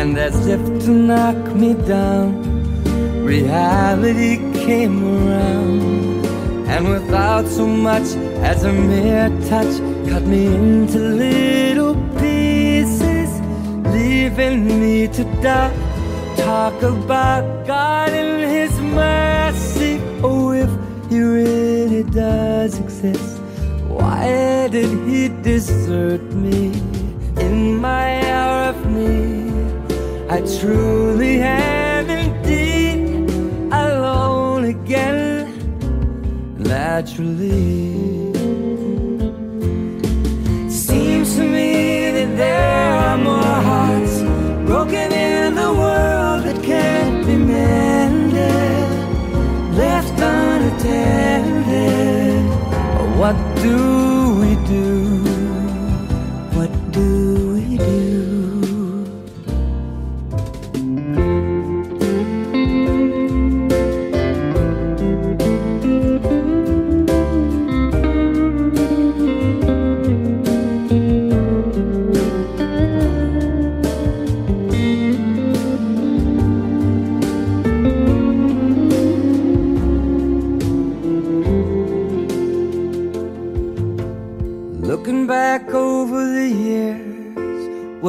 And as if to knock me down, reality came around, and without so much as a mere touch, cut me into little pieces, leaving me to die. Talk about God and His mercy. Oh, if He really does exist, why did He desert I truly am indeed alone again, naturally. Seems to me that there are more hearts broken in the world that can't be mended, left unattended. What do we do?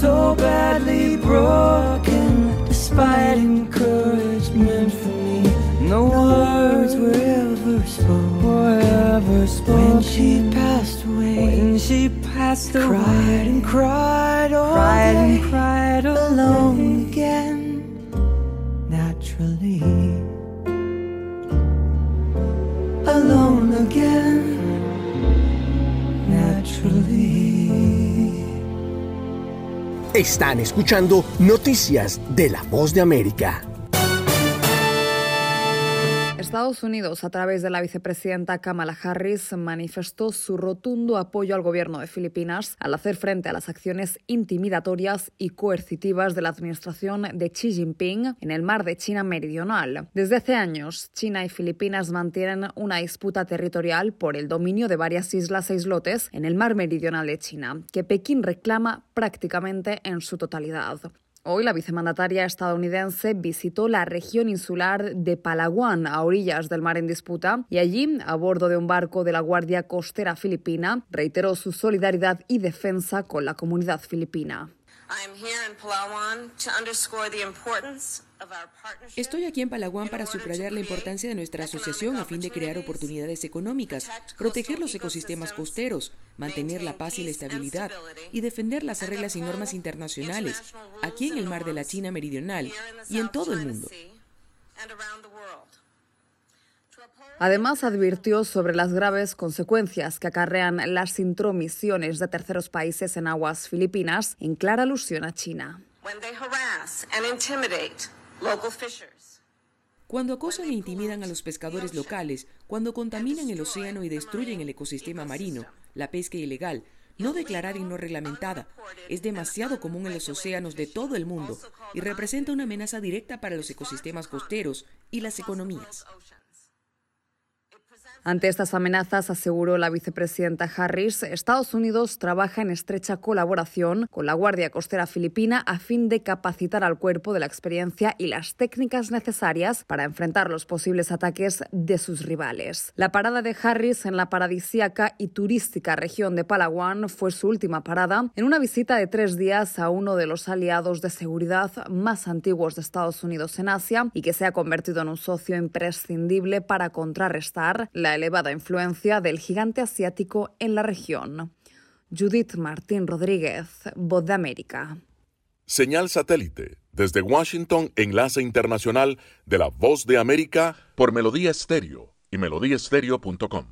so badly broken. Despite encouragement from me, no words were ever spoken. Were ever spoken. When she passed away, When she passed away, cried and cried all cried day, and cried alone day. again, naturally. Alone again, Están escuchando Noticias de la Voz de América. Estados Unidos, a través de la vicepresidenta Kamala Harris, manifestó su rotundo apoyo al gobierno de Filipinas al hacer frente a las acciones intimidatorias y coercitivas de la administración de Xi Jinping en el mar de China Meridional. Desde hace años, China y Filipinas mantienen una disputa territorial por el dominio de varias islas e islotes en el mar meridional de China, que Pekín reclama prácticamente en su totalidad. Hoy la vicemandataria estadounidense visitó la región insular de Palawan, a orillas del mar en disputa, y allí, a bordo de un barco de la Guardia Costera Filipina, reiteró su solidaridad y defensa con la comunidad filipina. Estoy aquí en Palawan para subrayar la importancia de nuestra asociación a fin de crear oportunidades económicas, proteger los ecosistemas costeros, mantener la paz y la estabilidad y defender las reglas y normas internacionales aquí en el mar de la China Meridional y en todo el mundo. Además, advirtió sobre las graves consecuencias que acarrean las intromisiones de terceros países en aguas filipinas, en clara alusión a China. Cuando acosan e intimidan a los pescadores locales, cuando contaminan el océano y destruyen el ecosistema marino, la pesca ilegal, no declarada y no reglamentada, es demasiado común en los océanos de todo el mundo y representa una amenaza directa para los ecosistemas costeros y las economías. Ante estas amenazas, aseguró la vicepresidenta Harris, Estados Unidos trabaja en estrecha colaboración con la Guardia Costera Filipina a fin de capacitar al cuerpo de la experiencia y las técnicas necesarias para enfrentar los posibles ataques de sus rivales. La parada de Harris en la paradisíaca y turística región de Palawan fue su última parada en una visita de tres días a uno de los aliados de seguridad más antiguos de Estados Unidos en Asia y que se ha convertido en un socio imprescindible para contrarrestar la elevada influencia del gigante asiático en la región. Judith Martín Rodríguez, Voz de América. Señal satélite. Desde Washington, enlace internacional de la Voz de América por Melodía Estéreo y melodíaestéreo.com.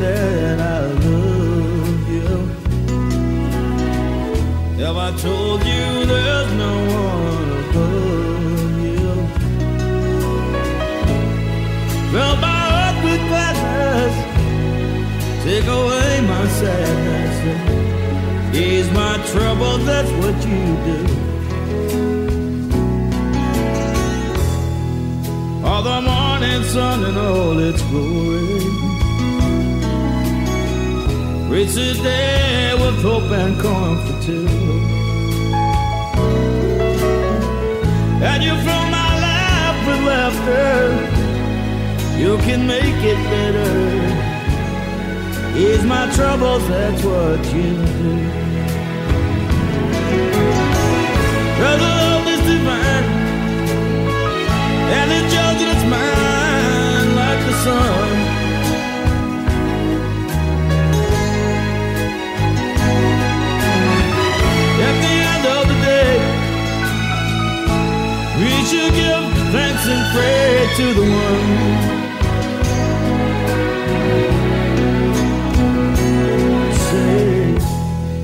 that I love you? Have I told you there's no one above you? Fill my heart with gladness, take away my sadness, ease my trouble. That's what you do. All the morning sun and all its glory. It's a day with hope and comfort too. And you fill my life with laughter. You can make it better. Ease my troubles, that's what you do. Cause love is divine. And it's yours and mine like the sun. should give thanks and pray to the one. Say,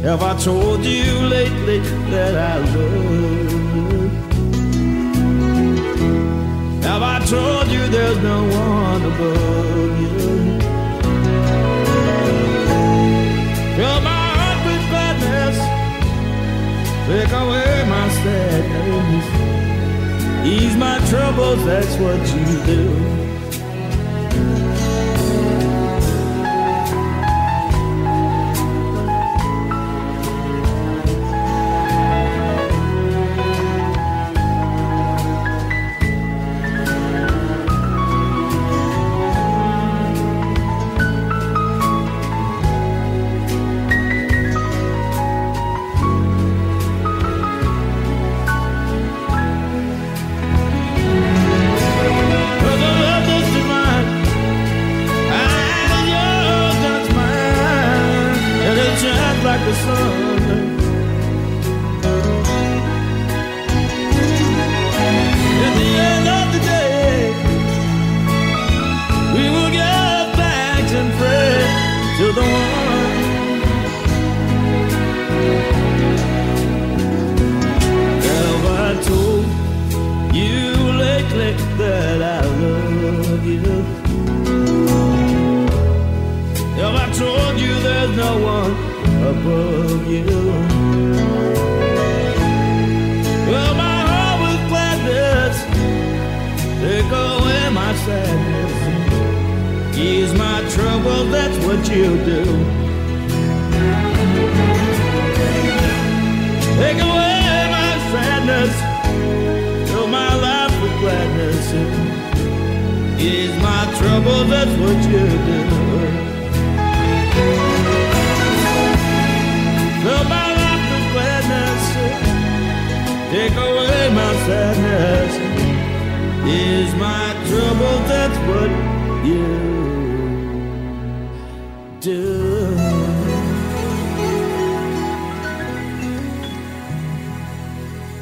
have I told you lately that I love? Have I told you there's no one above you? Fill my heart with gladness. Take away. troubles, that's what you do.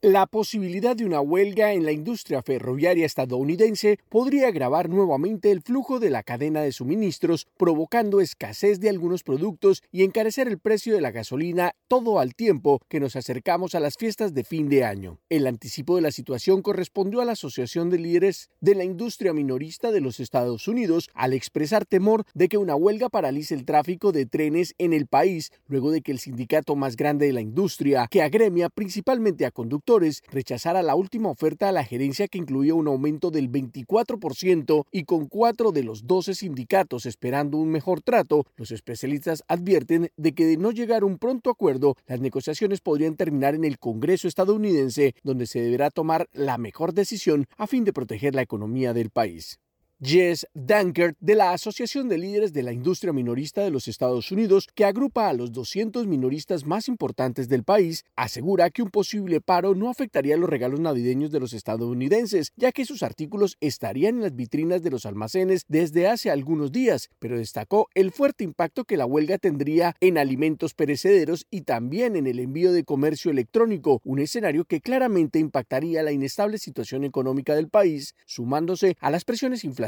La posibilidad de una huelga en la industria ferroviaria estadounidense podría agravar nuevamente el flujo de la cadena de suministros, provocando escasez de algunos productos y encarecer el precio de la gasolina todo al tiempo que nos acercamos a las fiestas de fin de año. El anticipo de la situación correspondió a la Asociación de Líderes de la Industria Minorista de los Estados Unidos al expresar temor de que una huelga paralice el tráfico de trenes en el país luego de que el sindicato más grande de la industria, que agremia principalmente a conductores, rechazara la última oferta a la gerencia que incluía un aumento del 24% y con cuatro de los 12 sindicatos esperando un mejor trato, los especialistas advierten de que de no llegar a un pronto acuerdo, las negociaciones podrían terminar en el Congreso estadounidense, donde se deberá tomar la mejor decisión a fin de proteger la economía del país. Jess Dankert de la Asociación de Líderes de la Industria Minorista de los Estados Unidos, que agrupa a los 200 minoristas más importantes del país, asegura que un posible paro no afectaría los regalos navideños de los estadounidenses, ya que sus artículos estarían en las vitrinas de los almacenes desde hace algunos días, pero destacó el fuerte impacto que la huelga tendría en alimentos perecederos y también en el envío de comercio electrónico, un escenario que claramente impactaría la inestable situación económica del país, sumándose a las presiones inflacionarias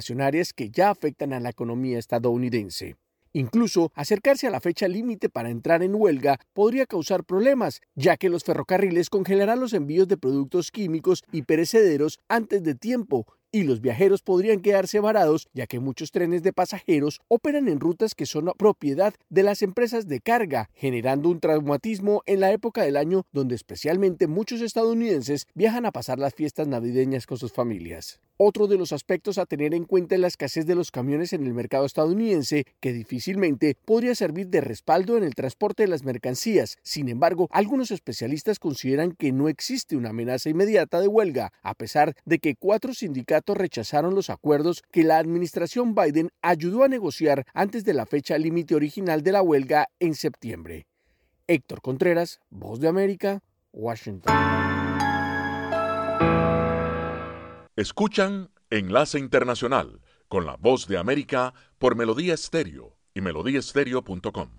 que ya afectan a la economía estadounidense. Incluso acercarse a la fecha límite para entrar en huelga podría causar problemas, ya que los ferrocarriles congelarán los envíos de productos químicos y perecederos antes de tiempo y los viajeros podrían quedarse varados ya que muchos trenes de pasajeros operan en rutas que son propiedad de las empresas de carga, generando un traumatismo en la época del año donde especialmente muchos estadounidenses viajan a pasar las fiestas navideñas con sus familias. Otro de los aspectos a tener en cuenta es la escasez de los camiones en el mercado estadounidense, que difícilmente podría servir de respaldo en el transporte de las mercancías. Sin embargo, algunos especialistas consideran que no existe una amenaza inmediata de huelga, a pesar de que cuatro sindicatos rechazaron los acuerdos que la administración Biden ayudó a negociar antes de la fecha límite original de la huelga en septiembre. Héctor Contreras, Voz de América, Washington. Escuchan Enlace Internacional con la Voz de América por Melodía Estéreo y melodíaestéreo.com.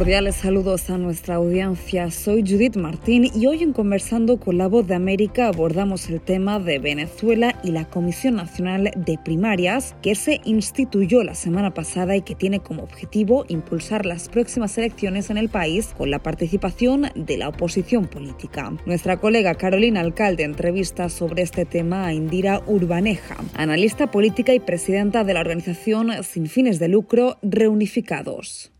Cordiales saludos a nuestra audiencia. Soy Judith Martín y hoy en Conversando con la Voz de América abordamos el tema de Venezuela y la Comisión Nacional de Primarias que se instituyó la semana pasada y que tiene como objetivo impulsar las próximas elecciones en el país con la participación de la oposición política. Nuestra colega Carolina Alcalde entrevista sobre este tema a Indira Urbaneja, analista política y presidenta de la organización sin fines de lucro Reunificados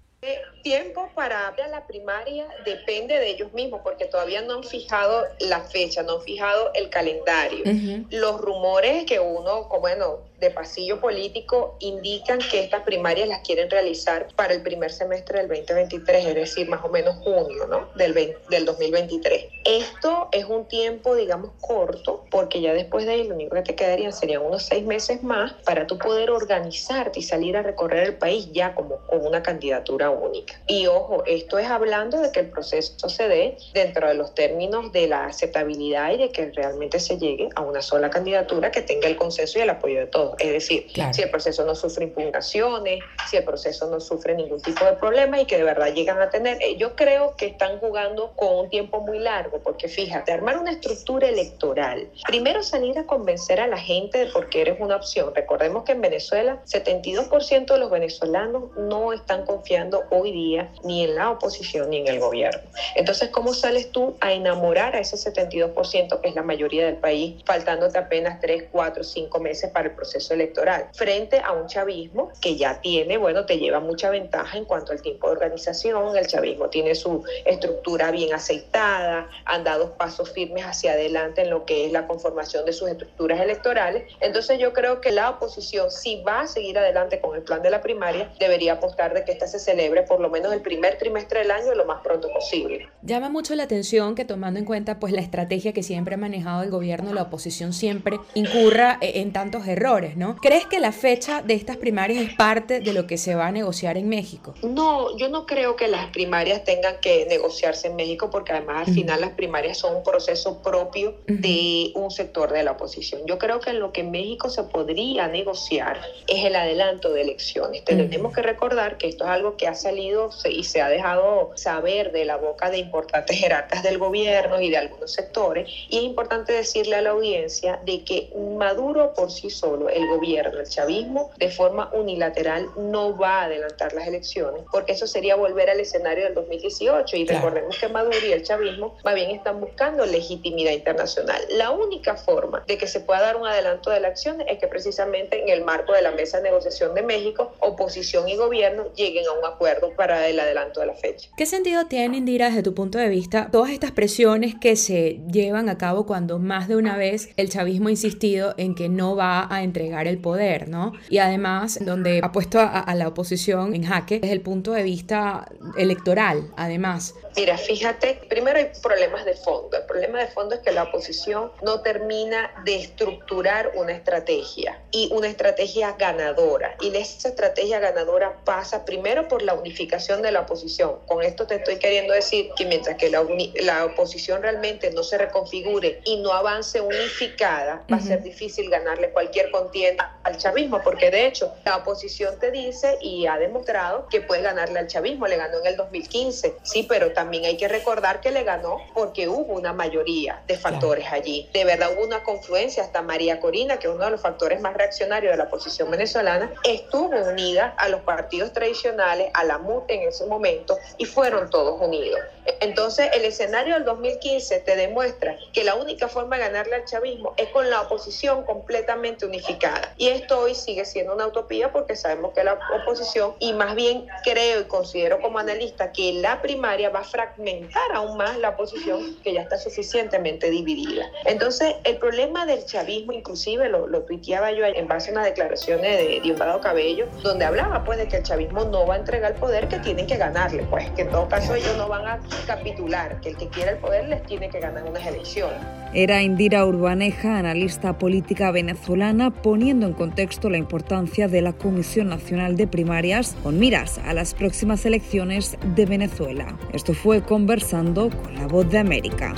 tiempo para la primaria depende de ellos mismos, porque todavía no han fijado la fecha, no han fijado el calendario. Los rumores que uno, como bueno, de pasillo político indican que estas primarias las quieren realizar para el primer semestre del 2023, es decir, más o menos junio ¿no? del, del 2023. Esto es un tiempo, digamos, corto, porque ya después de ahí lo único que te quedarían serían unos seis meses más para tú poder organizarte y salir a recorrer el país ya como con una candidatura única. Y ojo, esto es hablando de que el proceso se dé dentro de los términos de la aceptabilidad y de que realmente se llegue a una sola candidatura que tenga el consenso y el apoyo de todos. Es decir, si el proceso no sufre impugnaciones, si el proceso no sufre ningún tipo de problema y que de verdad llegan a tener, eh, yo creo que están jugando con un tiempo muy largo, porque fíjate, armar una estructura electoral, primero salir a convencer a la gente de por qué eres una opción. Recordemos que en Venezuela 72% de los venezolanos no están confiando hoy día ni en la oposición ni en el gobierno. Entonces, ¿cómo sales tú a enamorar a ese 72% que es la mayoría del país, faltándote apenas 3, 4, 5 meses para el proceso? electoral, frente a un chavismo que ya tiene, bueno, te lleva mucha ventaja en cuanto al tiempo de organización, el chavismo tiene su estructura bien aceitada, han dado pasos firmes hacia adelante en lo que es la conformación de sus estructuras electorales. Entonces yo creo que la oposición, si va a seguir adelante con el plan de la primaria, debería apostar de que esta se celebre por lo menos el primer trimestre del año lo más pronto posible. Llama mucho la atención que tomando en cuenta pues la estrategia que siempre ha manejado el gobierno, la oposición siempre incurra e-, en tantos errores. ¿no? ¿Crees que la fecha de estas primarias es parte de lo que se va a negociar en México? No, yo no creo que las primarias tengan que negociarse en México porque además al final las primarias son un proceso propio de un sector de la oposición. Yo creo que lo que en México se podría negociar es el adelanto de elecciones. Tenemos que recordar que esto es algo que ha salido y se ha dejado saber de la boca de importantes jerarcas del gobierno y de algunos sectores y es importante decirle a la audiencia de que Maduro por sí solo, el gobierno, el chavismo, de forma unilateral no va a adelantar las elecciones, porque eso sería volver al escenario del 2018 y recordemos que Maduro y el chavismo más bien están buscando legitimidad internacional. La única forma de que se pueda dar un adelanto de elecciones es que precisamente en el marco de la mesa de negociación de México, oposición y gobierno lleguen a un acuerdo para el adelanto de la fecha. ¿Qué sentido tiene, Indira, desde tu punto de vista, todas estas presiones que se llevan a cabo cuando más de una vez el chavismo ha insistido en que no va a entregar el poder, ¿no? Y además, donde ha puesto a, la oposición en jaque desde el punto de vista electoral, además. Mira, fíjate, primero hay problemas de fondo. El problema de fondo es que la oposición no termina de estructurar una estrategia y una estrategia ganadora. Y esa estrategia ganadora pasa primero por la unificación de la oposición. Con esto te estoy queriendo decir que mientras que la, la oposición realmente no se reconfigure y no avance unificada, va a ser difícil ganarle cualquier contienda al chavismo, porque de hecho la oposición te dice y ha demostrado que puede ganarle al chavismo. Le ganó en el 2015, sí, pero también hay que recordar que le ganó porque hubo una mayoría de factores allí. De verdad hubo una confluencia, hasta María Corina, que es uno de los factores más reaccionarios de la oposición venezolana, estuvo unida a los partidos tradicionales, a la MUT en ese momento, y fueron todos unidos. Entonces, el escenario del 2015 te demuestra que la única forma de ganarle al chavismo es con la oposición completamente unificada. Y esto hoy sigue siendo una utopía porque sabemos que la oposición, y más bien creo y considero como analista que la primaria va a fragmentar aún más la oposición que ya está suficientemente dividida. Entonces, el problema del chavismo, inclusive lo, lo tuiteaba yo en base a unas declaraciones de Diosdado Cabello, donde hablaba pues de que el chavismo no va a entregar el poder, que tienen que ganarle, pues que en todo caso ellos no van a capitular, que el que quiera el poder les tiene que ganar unas elecciones. Era Indira Urbaneja, analista política venezolana, poniendo en contexto la importancia de la Comisión Nacional de Primarias con miras a las próximas elecciones de Venezuela. Esto fue conversando con la voz de América.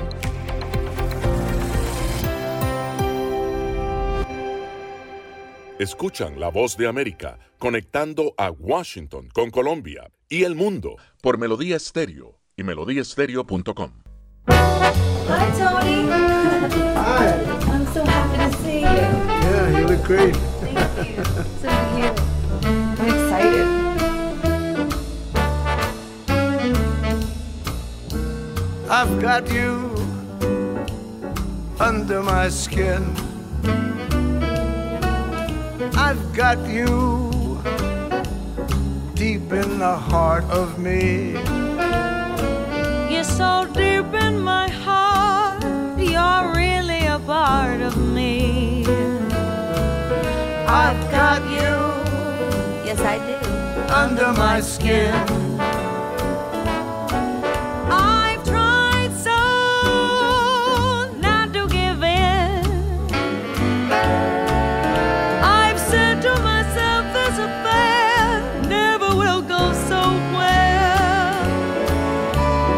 Escuchan la voz de América conectando a Washington con Colombia y el mundo por Melodía Estéreo y melodíaestéreo.com. Hi, Tony. Hi. I'm so happy to see you. Yeah, you look great. Thank you. Same here. I'm excited. I've got you under my skin. I've got you deep in the heart of me. So deep in my heart, you're really a part of me. I've got you Yes, I do. under my skin.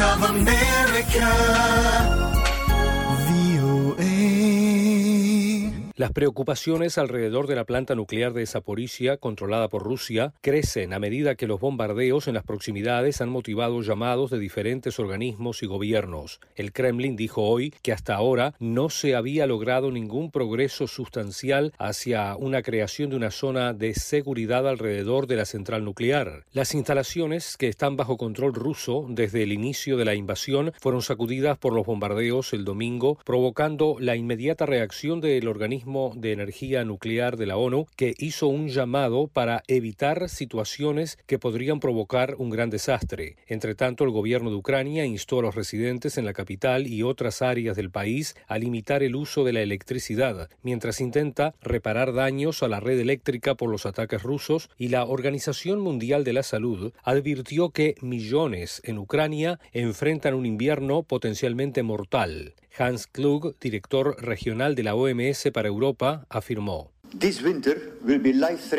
Of America. Las preocupaciones alrededor de la planta nuclear de Zaporizhia, controlada por Rusia, crecen a medida que los bombardeos en las proximidades han motivado llamados de diferentes organismos y gobiernos. El Kremlin dijo hoy que hasta ahora no se había logrado ningún progreso sustancial hacia una creación de una zona de seguridad alrededor de la central nuclear. Las instalaciones que están bajo control ruso desde el inicio de la invasión fueron sacudidas por los bombardeos el domingo, provocando la inmediata reacción del organismo de energía nuclear de la ONU, que hizo un llamado para evitar situaciones que podrían provocar un gran desastre. Entre tanto, el gobierno de Ucrania instó a los residentes en la capital y otras áreas del país a limitar el uso de la electricidad, mientras intenta reparar daños a la red eléctrica por los ataques rusos y la Organización Mundial de la Salud advirtió que millones en Ucrania enfrentan un invierno potencialmente mortal. Hans Klug, director regional de la OMS para Europa, afirmó.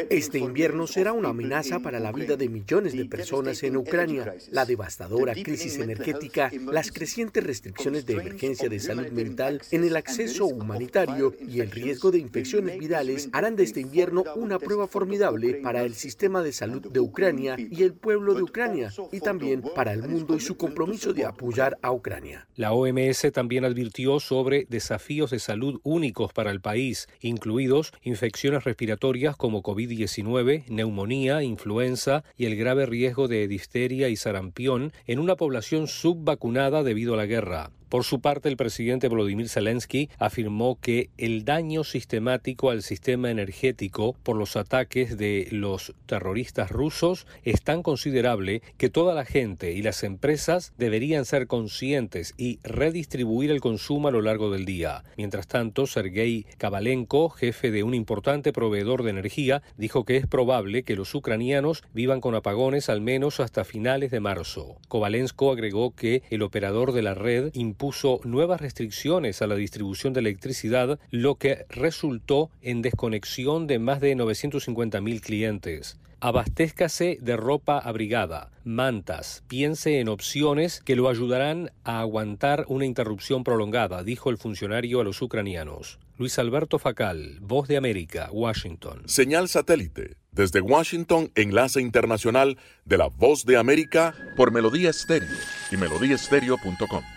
Este invierno será una amenaza para la vida de millones de personas en Ucrania. La devastadora crisis energética, las crecientes restricciones de emergencia de salud mental en el acceso humanitario y el riesgo de infecciones virales harán de este invierno una prueba formidable para el sistema de salud de Ucrania y el pueblo de Ucrania, y también para el mundo y su compromiso de apoyar a Ucrania. La OMS también advirtió sobre desafíos de salud únicos para el país, incluidos infecciones respiratorias como COVID-19, neumonía, influenza y el grave riesgo de difteria y sarampión en una población subvacunada debido a la guerra. Por su parte, el presidente Volodymyr Zelensky afirmó que el daño sistemático al sistema energético por los ataques de los terroristas rusos es tan considerable que toda la gente y las empresas deberían ser conscientes y redistribuir el consumo a lo largo del día. Mientras tanto, Sergei Kavalenko, jefe de un importante proveedor de energía, dijo que es probable que los ucranianos vivan con apagones al menos hasta finales de marzo. Kovalenko agregó que el operador de la red impuso nuevas restricciones a la distribución de electricidad, lo que resultó en desconexión de más de 950.000 clientes. Abastézcase de ropa abrigada, mantas, piense en opciones que lo ayudarán a aguantar una interrupción prolongada, dijo el funcionario a los ucranianos. Luis Alberto Facal, Voz de América, Washington. Señal satélite. Desde Washington, enlace internacional de la Voz de América por Melodía Estéreo y melodíaestéreo.com.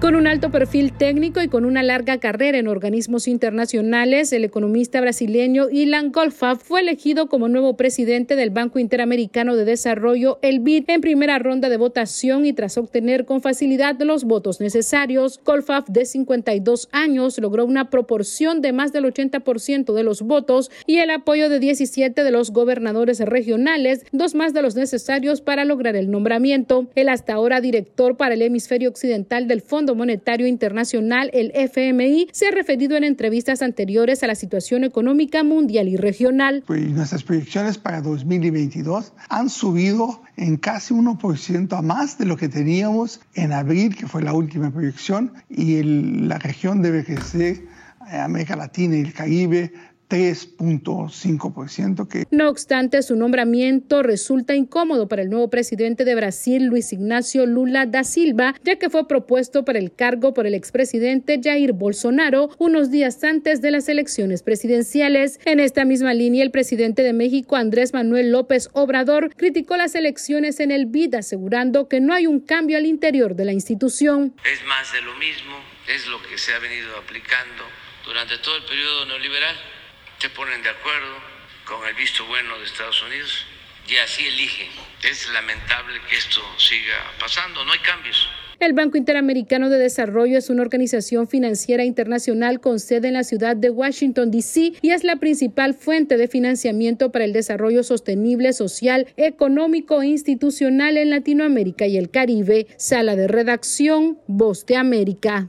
Con un alto perfil técnico y con una larga carrera en organismos internacionales, el economista brasileño Ilan Golfa fue elegido como nuevo presidente del Banco Interamericano de Desarrollo, el BID, en primera ronda de votación y tras obtener con facilidad los votos necesarios. Golfaf, de 52 años, logró una proporción de más del 80% de los votos y el apoyo de 17 de los gobernadores regionales, dos más de los necesarios para lograr el nombramiento. El hasta ahora director para el hemisferio occidental del Fondo Monetario Internacional, el FMI, se ha referido en entrevistas anteriores a la situación económica mundial y regional. Pues nuestras proyecciones para 2022 han subido en casi 1% a más de lo que teníamos en abril, que fue la última proyección, y la región debe crecer, eh, América Latina y el Caribe 3.5%. Que... No obstante, su nombramiento resulta incómodo para el nuevo presidente de Brasil, Luis Ignacio Lula da Silva, ya que fue propuesto para el cargo por el expresidente Jair Bolsonaro unos días antes de las elecciones presidenciales. En esta misma línea, el presidente de México, Andrés Manuel López Obrador, criticó las elecciones en el BID, asegurando que no hay un cambio al interior de la institución. Es más de lo mismo, es lo que se ha venido aplicando durante todo el periodo neoliberal se ponen de acuerdo con el visto bueno de Estados Unidos y así eligen. Es lamentable que esto siga pasando, no hay cambios. El Banco Interamericano de Desarrollo es una organización financiera internacional con sede en la ciudad de Washington, D.C. y es la principal fuente de financiamiento para el desarrollo sostenible, social, económico e institucional en Latinoamérica y el Caribe. Sala de redacción, Voz de América.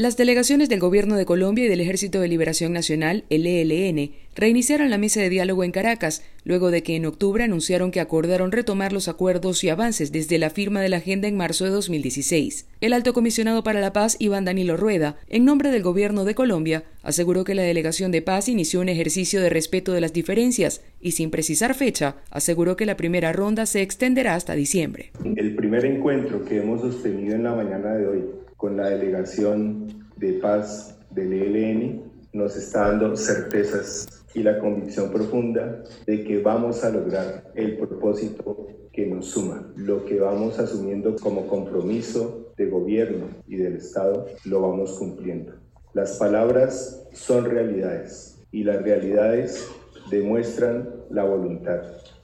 Las delegaciones del Gobierno de Colombia y del Ejército de Liberación Nacional, el ELN, reiniciaron la mesa de diálogo en Caracas, luego de que en octubre anunciaron que acordaron retomar los acuerdos y avances desde la firma de la agenda en marzo de 2016. El alto comisionado para la paz, Iván Danilo Rueda, en nombre del Gobierno de Colombia, aseguró que la delegación de paz inició un ejercicio de respeto de las diferencias y, sin precisar fecha, aseguró que la primera ronda se extenderá hasta diciembre. El primer encuentro que hemos sostenido en la mañana de hoy con la delegación de paz del ELN nos está dando certezas y la convicción profunda de que vamos a lograr el propósito que nos suma. Lo que vamos asumiendo como compromiso de gobierno y del Estado lo vamos cumpliendo. Las palabras son realidades y las realidades demuestran la voluntad.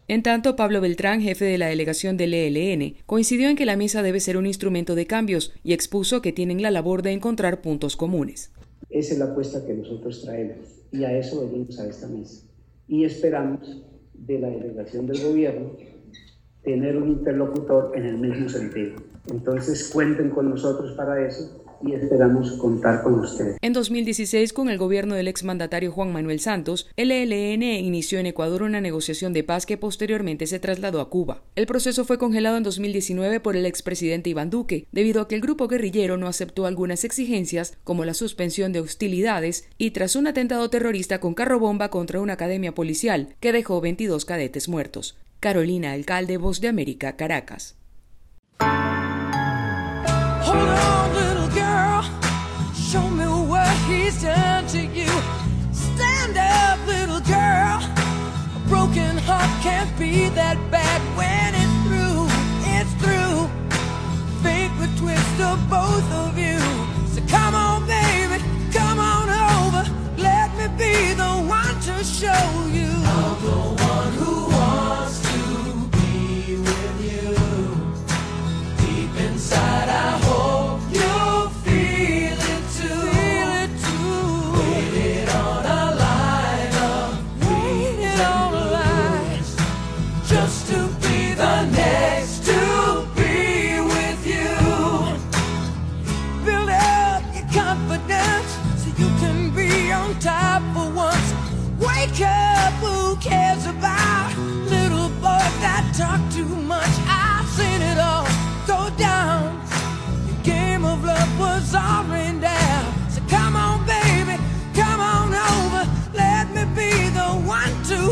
En tanto, Pablo Beltrán, jefe de la delegación del ELN, coincidió en que la mesa debe ser un instrumento de cambios y expuso que tienen la labor de encontrar puntos comunes. Esa es la apuesta que nosotros traemos y a eso venimos a esta mesa. Y esperamos de la delegación del gobierno tener un interlocutor en el mismo sentido. Entonces cuenten con nosotros para eso y esperamos contar con ustedes. En 2016, con el gobierno del exmandatario Juan Manuel Santos, el ELN inició en Ecuador una negociación de paz que posteriormente se trasladó a Cuba. El proceso fue congelado en 2019 por el expresidente Iván Duque, debido a que el grupo guerrillero no aceptó algunas exigencias, como la suspensión de hostilidades, y tras un atentado terrorista con carro bomba contra una academia policial que dejó 22 cadetes muertos. Carolina Alcalde, Voz de América, Caracas. What to you. Stand up, little girl. A broken heart can't be that bad when it's through. It's through. Fate would twist of both of you. So come on, baby, come on over. Let me be the one to show you. I'm the one who wants to be with you. Deep inside, I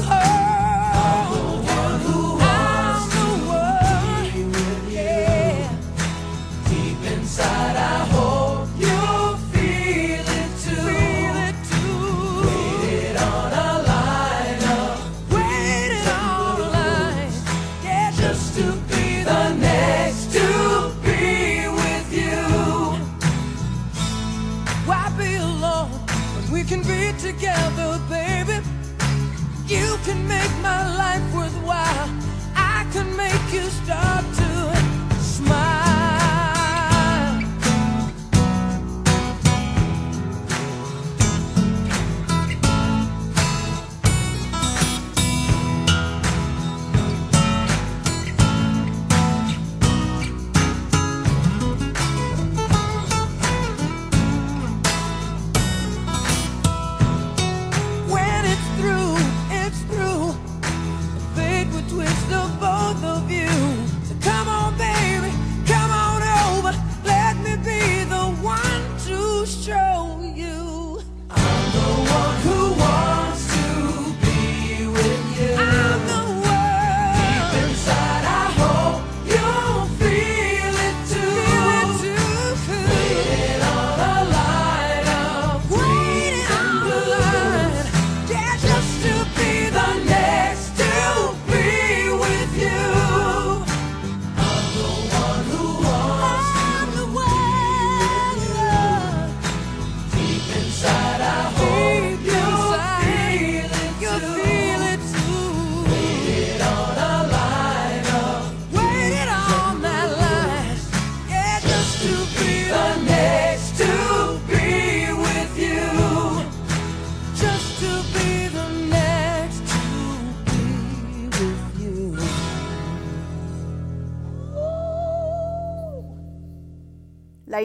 hurt.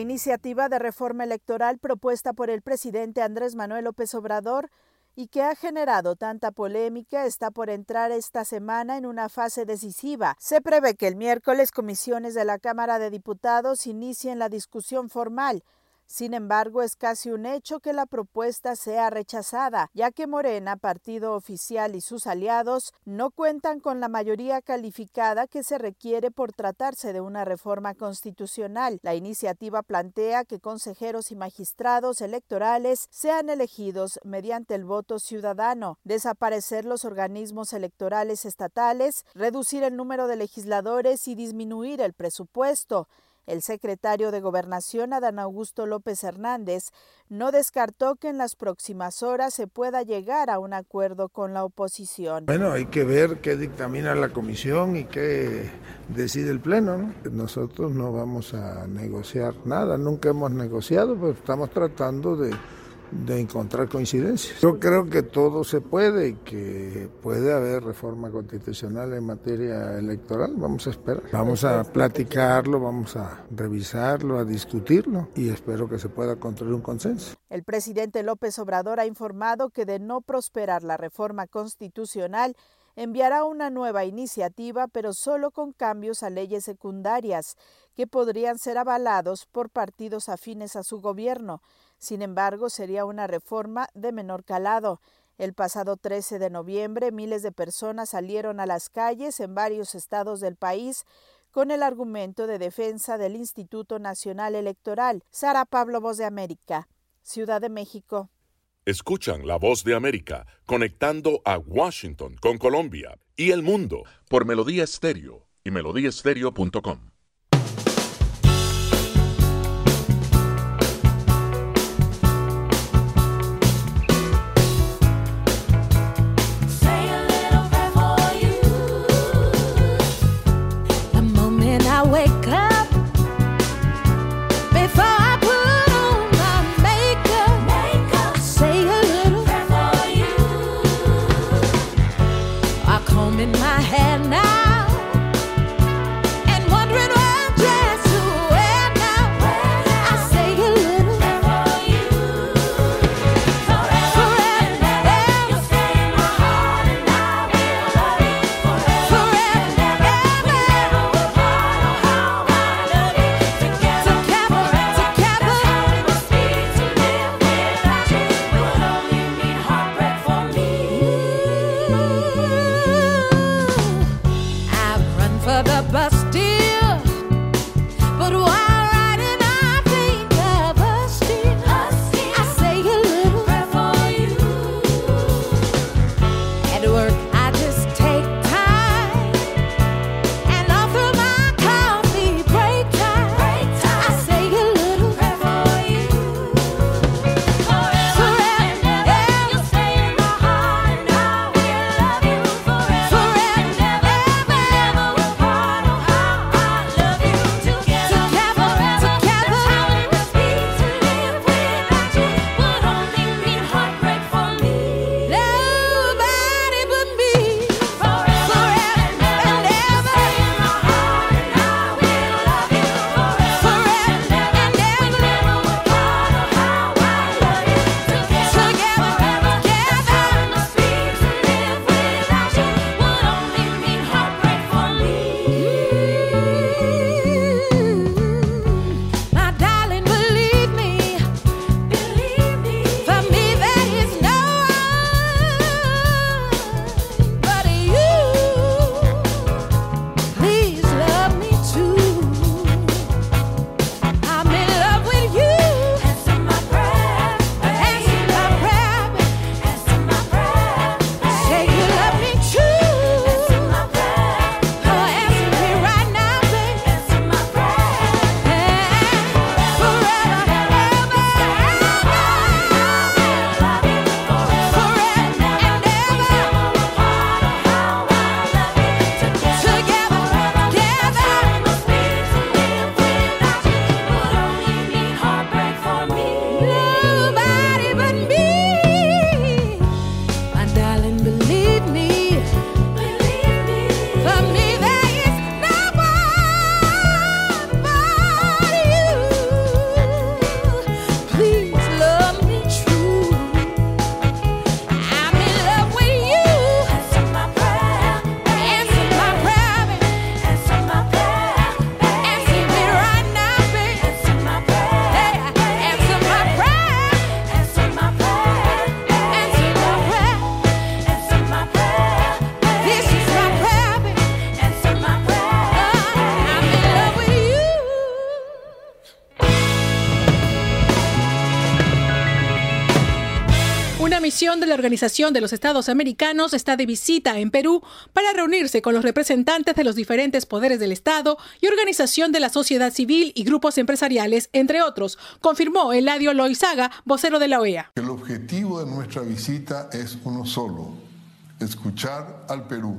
Iniciativa de reforma electoral propuesta por el presidente Andrés Manuel López Obrador y que ha generado tanta polémica está por entrar esta semana en una fase decisiva. Se prevé que el miércoles comisiones de la Cámara de Diputados inicien la discusión formal sin embargo, es casi un hecho que la propuesta sea rechazada, ya que Morena, partido oficial y sus aliados no cuentan con la mayoría calificada que se requiere por tratarse de una reforma constitucional. La iniciativa plantea que consejeros y magistrados electorales sean elegidos mediante el voto ciudadano, desaparecer los organismos electorales estatales, reducir el número de legisladores y disminuir el presupuesto. El secretario de Gobernación, Adán Augusto López Hernández, no descartó que en las próximas horas se pueda llegar a un acuerdo con la oposición. Bueno, hay que ver qué dictamina la comisión y qué decide el Pleno. Nosotros no vamos a negociar nada, nunca hemos negociado, pero estamos tratando de de encontrar coincidencias. Yo creo que todo se puede que puede haber reforma constitucional en materia electoral. Vamos a esperar. Vamos a platicarlo, vamos a revisarlo, a discutirlo y espero que se pueda construir un consenso. El presidente López Obrador ha informado que de no prosperar la reforma constitucional, enviará una nueva iniciativa, pero solo con cambios a leyes secundarias, que podrían ser avalados por partidos afines a su gobierno. Sin embargo, sería una reforma de menor calado. El pasado 13 de noviembre, miles de personas salieron a las calles en varios estados del país con el argumento de defensa del Instituto Nacional Electoral. Sara Pablo, Voz de América, Ciudad de México. Escuchan la voz de América conectando a Washington con Colombia y el mundo por Melodía Estéreo y melodíaestéreo.com. Una misión de la Organización de los Estados Americanos está de visita en Perú para reunirse con los representantes de los diferentes poderes del Estado y organización de la sociedad civil y grupos empresariales, entre otros, confirmó Eladio Loizaga, vocero de la OEA. El objetivo de nuestra visita es uno solo, escuchar al Perú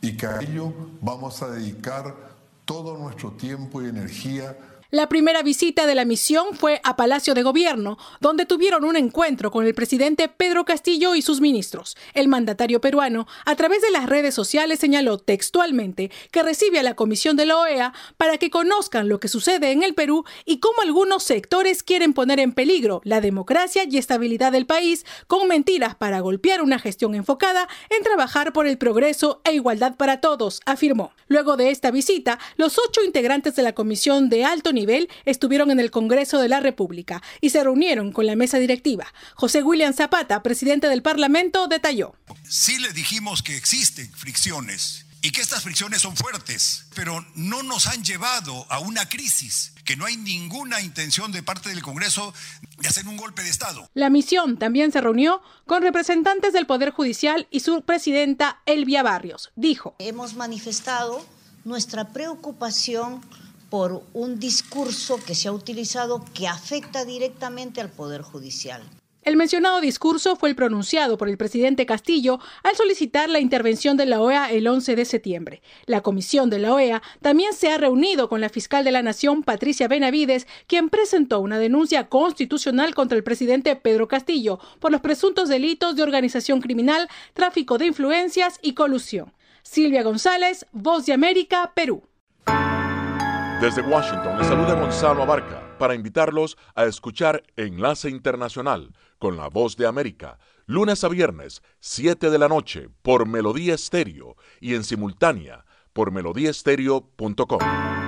y que a ello vamos a dedicar todo nuestro tiempo y energía la primera visita de la misión fue a Palacio de Gobierno, donde tuvieron un encuentro con el presidente Pedro Castillo y sus ministros. El mandatario peruano, a través de las redes sociales, señaló textualmente que recibe a la Comisión de la OEA para que conozcan lo que sucede en el Perú y cómo algunos sectores quieren poner en peligro la democracia y estabilidad del país con mentiras para golpear una gestión enfocada en trabajar por el progreso e igualdad para todos, afirmó. Luego de esta visita, los ocho integrantes de la Comisión de Alto estuvieron en el Congreso de la República y se reunieron con la mesa directiva. José William Zapata, presidente del Parlamento, detalló. Sí le dijimos que existen fricciones y que estas fricciones son fuertes, pero no nos han llevado a una crisis, que no hay ninguna intención de parte del Congreso de hacer un golpe de Estado. La misión también se reunió con representantes del Poder Judicial y su presidenta Elvia Barrios. Dijo, hemos manifestado nuestra preocupación por un discurso que se ha utilizado que afecta directamente al Poder Judicial. El mencionado discurso fue el pronunciado por el presidente Castillo al solicitar la intervención de la OEA el 11 de septiembre. La comisión de la OEA también se ha reunido con la fiscal de la Nación, Patricia Benavides, quien presentó una denuncia constitucional contra el presidente Pedro Castillo por los presuntos delitos de organización criminal, tráfico de influencias y colusión. Silvia González, Voz de América, Perú. Desde Washington les saluda Gonzalo Abarca para invitarlos a escuchar Enlace Internacional con la Voz de América, lunes a viernes, 7 de la noche, por Melodía Estéreo y en simultánea por melodíaestéreo.com.